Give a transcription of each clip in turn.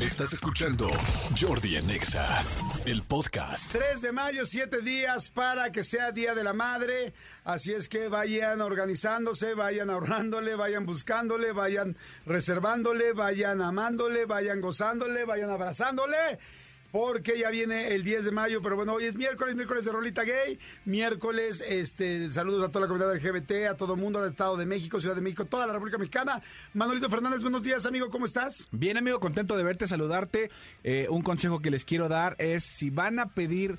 Estás escuchando Jordi Anexa, el podcast. 3 de mayo, 7 días para que sea Día de la Madre. Así es que vayan organizándose, vayan ahorrándole, vayan buscándole, vayan reservándole, vayan amándole, vayan gozándole, vayan abrazándole porque ya viene el 10 de mayo, pero bueno, hoy es miércoles, miércoles de Rolita Gay, miércoles, este, saludos a toda la comunidad LGBT, a todo el mundo, del Estado de México, Ciudad de México, toda la República Mexicana. Manolito Fernández, buenos días, amigo, ¿cómo estás? Bien, amigo, contento de verte, saludarte. Eh, un consejo que les quiero dar es si van a pedir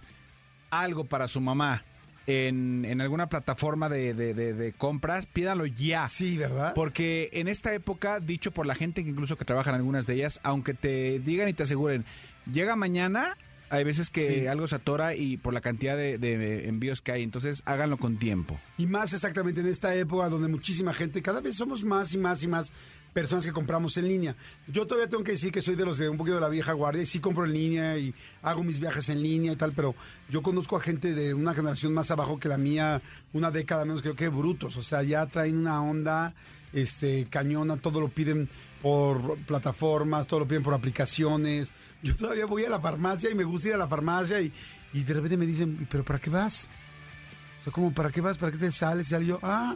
algo para su mamá, en, en, alguna plataforma de, de, de, compras, pídalo ya. Sí, ¿verdad? Porque en esta época, dicho por la gente que incluso que trabaja en algunas de ellas, aunque te digan y te aseguren, llega mañana, hay veces que algo se atora y por la cantidad de, envíos que hay, entonces háganlo con tiempo. Y más exactamente en esta época donde muchísima gente, cada vez somos más y más y más personas que compramos en línea. Yo todavía tengo que decir que soy de los de un poquito de la vieja guardia y sí compro en línea y hago mis viajes en línea y tal, pero yo conozco a gente de una generación más abajo que la mía, una década menos, creo que brutos, o sea, ya traen una onda este cañona, todo lo piden por plataformas, todo lo piden por aplicaciones. Yo todavía voy a la farmacia y me gusta ir a la farmacia y, y de repente me dicen, ¿pero para qué vas? O sea, como, ¿para qué vas? ¿Para qué te sales? Y yo, ah,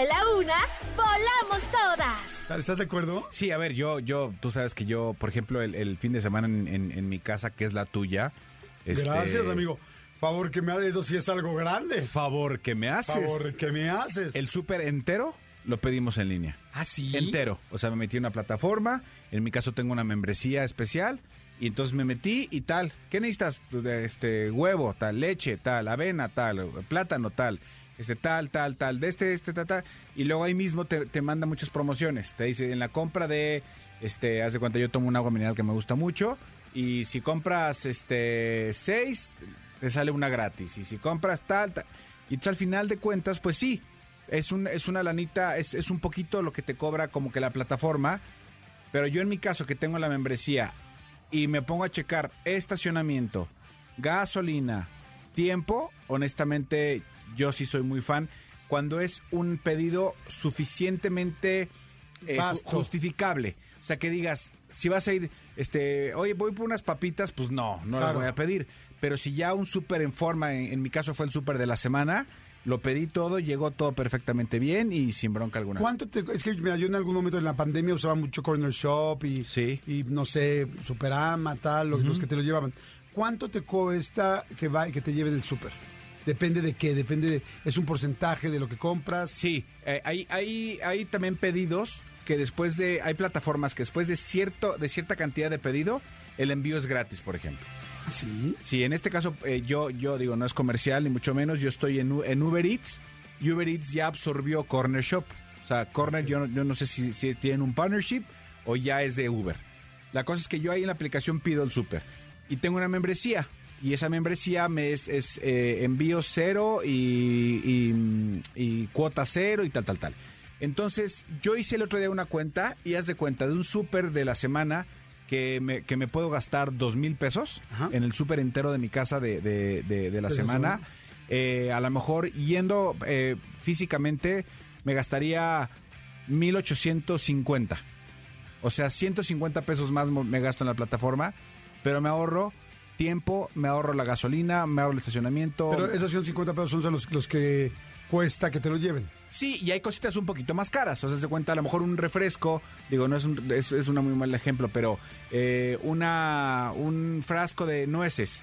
vuela una, volamos todas. ¿Estás de acuerdo? Sí, a ver, yo, yo, tú sabes que yo, por ejemplo, el, fin de semana en, mi casa, que es la tuya. Este, Gracias, amigo. Favor que me haces, eso sí es algo grande. Favor que me haces. Favor que me haces. El súper entero lo pedimos en línea. ¿Ah, sí? Entero. O sea, me metí en una plataforma. En mi caso tengo una membresía especial. Y entonces me metí y tal. ¿Qué necesitas? Este, huevo, tal, leche, tal, avena, tal, plátano, tal este tal, tal, tal, de este, este, tal, tal, y luego ahí mismo te, te, manda muchas promociones. Te dice, en la compra de, este, haz de cuenta, yo tomo un agua mineral que me gusta mucho, y si compras, este, seis, te sale una gratis, y si compras tal, tal, y al final de cuentas, pues sí, es, un, es una lanita, es, es un poquito lo que te cobra como que la plataforma, pero yo en mi caso que tengo la membresía y me pongo a checar estacionamiento, gasolina, tiempo, honestamente yo sí soy muy fan, cuando es un pedido suficientemente eh, justificable. O sea, que digas, si vas a ir, este, oye, voy por unas papitas, pues no, no las voy a pedir. Pero si ya un súper en forma, en, mi caso fue el súper de la semana, lo pedí todo, llegó todo perfectamente bien y sin bronca alguna. ¿Cuánto te, es que mira, yo en algún momento en la pandemia usaba mucho Corner Shop y, sí. y no sé, Superama, tal, los, que te lo llevaban. ¿Cuánto te cuesta que va que te lleven el súper? Depende de qué, depende de, es un porcentaje de lo que compras. Sí, eh, hay, hay, también pedidos que después de, hay plataformas que después de cierto, de cierta cantidad de pedido, el envío es gratis, por ejemplo. ¿Ah, ¿Sí? Sí, en este caso eh, yo, yo digo, no es comercial ni mucho menos, yo estoy en, en Uber Eats y Uber Eats ya absorbió Corner Shop. O sea, Corner yo, yo no sé si, si tienen un partnership o ya es de Uber. La cosa es que yo ahí en la aplicación pido el súper y tengo una membresía y esa membresía me es, eh, envío cero y, cuota cero y tal, tal, tal. Entonces, yo hice el otro día una cuenta y haz de cuenta de un súper de la semana que me, que me puedo gastar dos mil pesos en el súper entero de mi casa de, de, la semana. Eh, a lo mejor yendo eh, físicamente me gastaría 1850. O sea, 150 pesos más me gasto en la plataforma, pero me ahorro tiempo, me ahorro la gasolina, me ahorro el estacionamiento. Pero esos 150 pesos son los, los que cuesta que te lo lleven. Sí, y hay cositas un poquito más caras. O sea, se cuenta a lo mejor un refresco, digo, no es un, es, es una muy mal ejemplo, pero eh, una, un frasco de nueces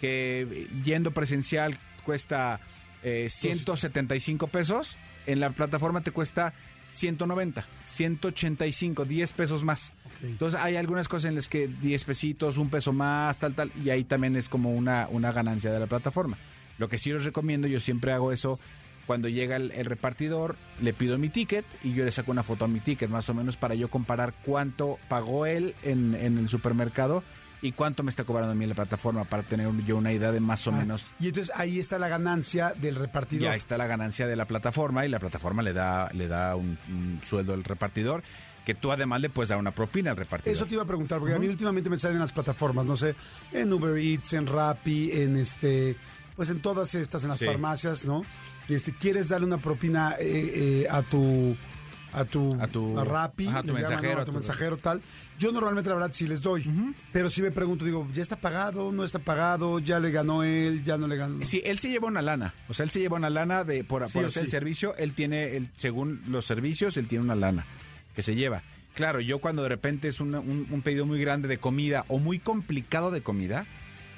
que yendo presencial cuesta eh, 175 pesos, en la plataforma te cuesta 190, 185, 10 pesos más. Entonces hay algunas cosas en las que 10 pesitos, un peso más, tal, tal, y ahí también es como una, una ganancia de la plataforma. Lo que sí les recomiendo, yo siempre hago eso, cuando llega el, el, repartidor, le pido mi ticket y yo le saco una foto a mi ticket, más o menos para yo comparar cuánto pagó él en, en el supermercado y cuánto me está cobrando a mí la plataforma para tener yo una idea de más o Ah, menos. Y entonces ahí está la ganancia del repartidor. Ya está la ganancia de la plataforma y la plataforma le da, le da un, un sueldo al repartidor que tú además le puedes dar una propina al repartidor. Eso te iba a preguntar, porque a mí últimamente me salen en las plataformas, no sé, en Uber Eats, en Rappi, en este, pues en todas estas, en las Sí. farmacias, ¿no? Y este, quieres darle una propina eh, eh, a tu a tu A tu- Rappi, ajá, a tu llaman, mensajero, ¿no? a a tu tu- mensajero tal. Yo normalmente la verdad sí les doy, pero sí me pregunto, digo, ¿ya está pagado? ¿No está pagado? ¿Ya le ganó él? ¿Ya no le ganó? Sí, él se lleva una lana. O sea, él se lleva una lana de por, Sí por hacer el servicio. Él tiene, el, según los servicios, él tiene una lana que se lleva. Claro, yo cuando de repente es una- un, un pedido muy grande de comida o muy complicado de comida,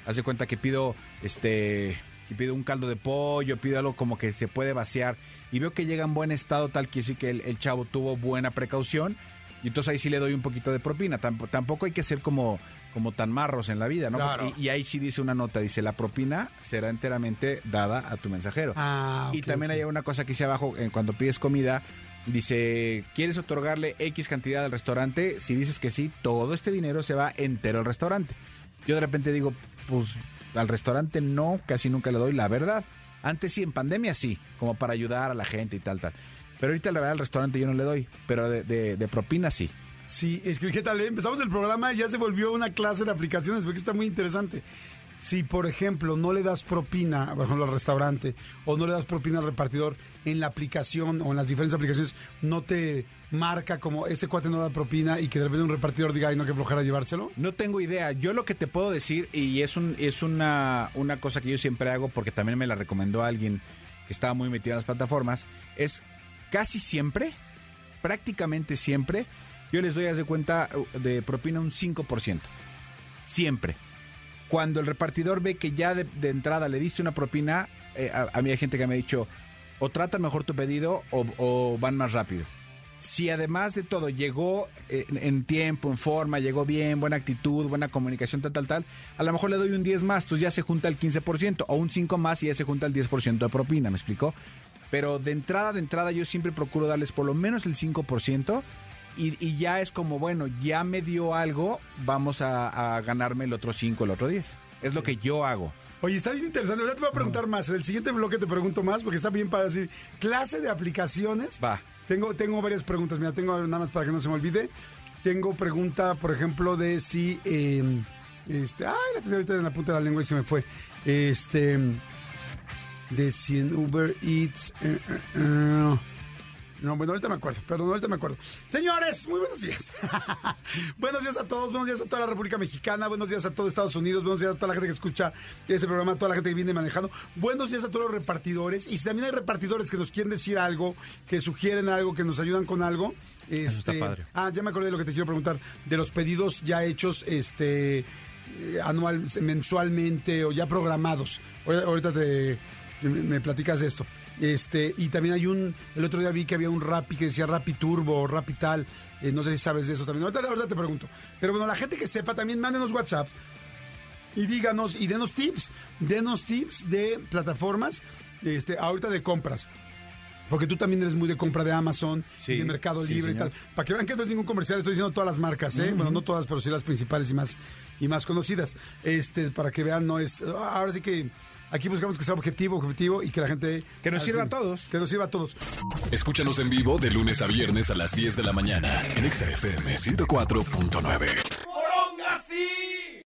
hace cuenta que pido este que pido un caldo de pollo, pido algo como que se puede vaciar y veo que llega en buen estado, tal que sí que el, el chavo tuvo buena precaución. Y entonces ahí sí le doy un poquito de propina. Tamp- tampoco hay que ser como, como tan marros en la vida, ¿no? Claro. Y, y ahí sí dice una nota, dice, la propina será enteramente dada a tu mensajero. Ah, y también hay una cosa que dice abajo, eh, cuando pides comida, dice, ¿quieres otorgarle X cantidad al restaurante? Si dices que sí, todo este dinero se va entero al restaurante. Yo de repente digo, pues al restaurante no, casi nunca le doy la verdad. Antes sí, en pandemia sí, como para ayudar a la gente y tal, tal. Pero ahorita la verdad al restaurante yo no le doy, pero de, de- de propina sí. Sí, es que ¿qué tal? eh? Empezamos el programa y ya se volvió una clase de aplicaciones porque está muy interesante. Si, por ejemplo, no le das propina, por ejemplo, al restaurante, o no le das propina al repartidor, en la aplicación o en las diferentes aplicaciones, no te marca como este cuate no da propina y que de repente un repartidor diga, ay, no, que flojera llevárselo. No tengo idea. Yo lo que te puedo decir, y es, un, es una, cosa que yo siempre hago, porque también me la recomendó alguien que estaba muy metido en las plataformas, es casi siempre, prácticamente siempre, yo les doy, haz de cuenta, de propina un 5%. Siempre. Cuando el repartidor ve que ya de, entrada le diste una propina, eh, a, mí hay gente que me ha dicho, o tratan mejor tu pedido o, van más rápido. Si además de todo llegó eh, en, en tiempo, en forma, llegó bien, buena actitud, buena comunicación, tal, tal, tal, a lo mejor le doy un 10 más, entonces ya se junta el 15%, o un 5 más y ya se junta el 10% de propina, ¿me explicó? Pero de entrada, de entrada, yo siempre procuro darles por lo menos el 5%. Y, y ya es como, bueno, ya me dio algo, vamos a, a ganarme el otro 5, el otro 10. Es lo que yo hago. Oye, está bien interesante. Ahora te voy a preguntar más. En el siguiente bloque te pregunto más porque está bien para decir clase de aplicaciones. Va. Tengo, tengo varias preguntas. Mira, tengo nada más para que no se me olvide. Tengo pregunta, por ejemplo, de si. eh, este, ay, la tenía ahorita en la punta de la lengua y se me fue. Este. De si en Uber Eats. eh, eh, eh, no, bueno, ahorita me acuerdo, perdón, ahorita me acuerdo. Señores, muy buenos días. buenos días a todos, buenos días a toda la República Mexicana, buenos días a todo Estados Unidos, buenos días a toda la gente que escucha este programa, a toda la gente que viene manejando. Buenos días a todos los repartidores. Y si también hay repartidores que nos quieren decir algo, que sugieren algo, que nos ayudan con algo. Eso está este, padre. Ah, ya me acordé de lo que te quiero preguntar, de los pedidos ya hechos, este eh, anual, mensualmente o ya programados. Ahor- Ahorita te me, me platicas de esto. Este, y también hay un, el otro día vi que había un Rappi que decía Rappi Turbo, Rappi tal, eh, no sé si sabes de eso también. Ahorita, ahorita te pregunto. Pero bueno, la gente que sepa también mándenos WhatsApps y díganos y denos tips, denos tips de plataformas, este, ahorita de compras. Porque tú también eres muy de compra de Amazon Sí, y de Mercado sí, Libre y tal. Para que vean que no es ningún comercial, estoy diciendo todas las marcas, ¿eh? Bueno, no todas, pero sí las principales y más, y más conocidas. Este, para que vean, no es. Ahora sí que aquí buscamos que sea objetivo, objetivo y que la gente. Que nos sirva a todos. Que nos sirva a todos. Escúchanos en vivo de lunes a viernes a las 10 de la mañana en Exa FM 104.9.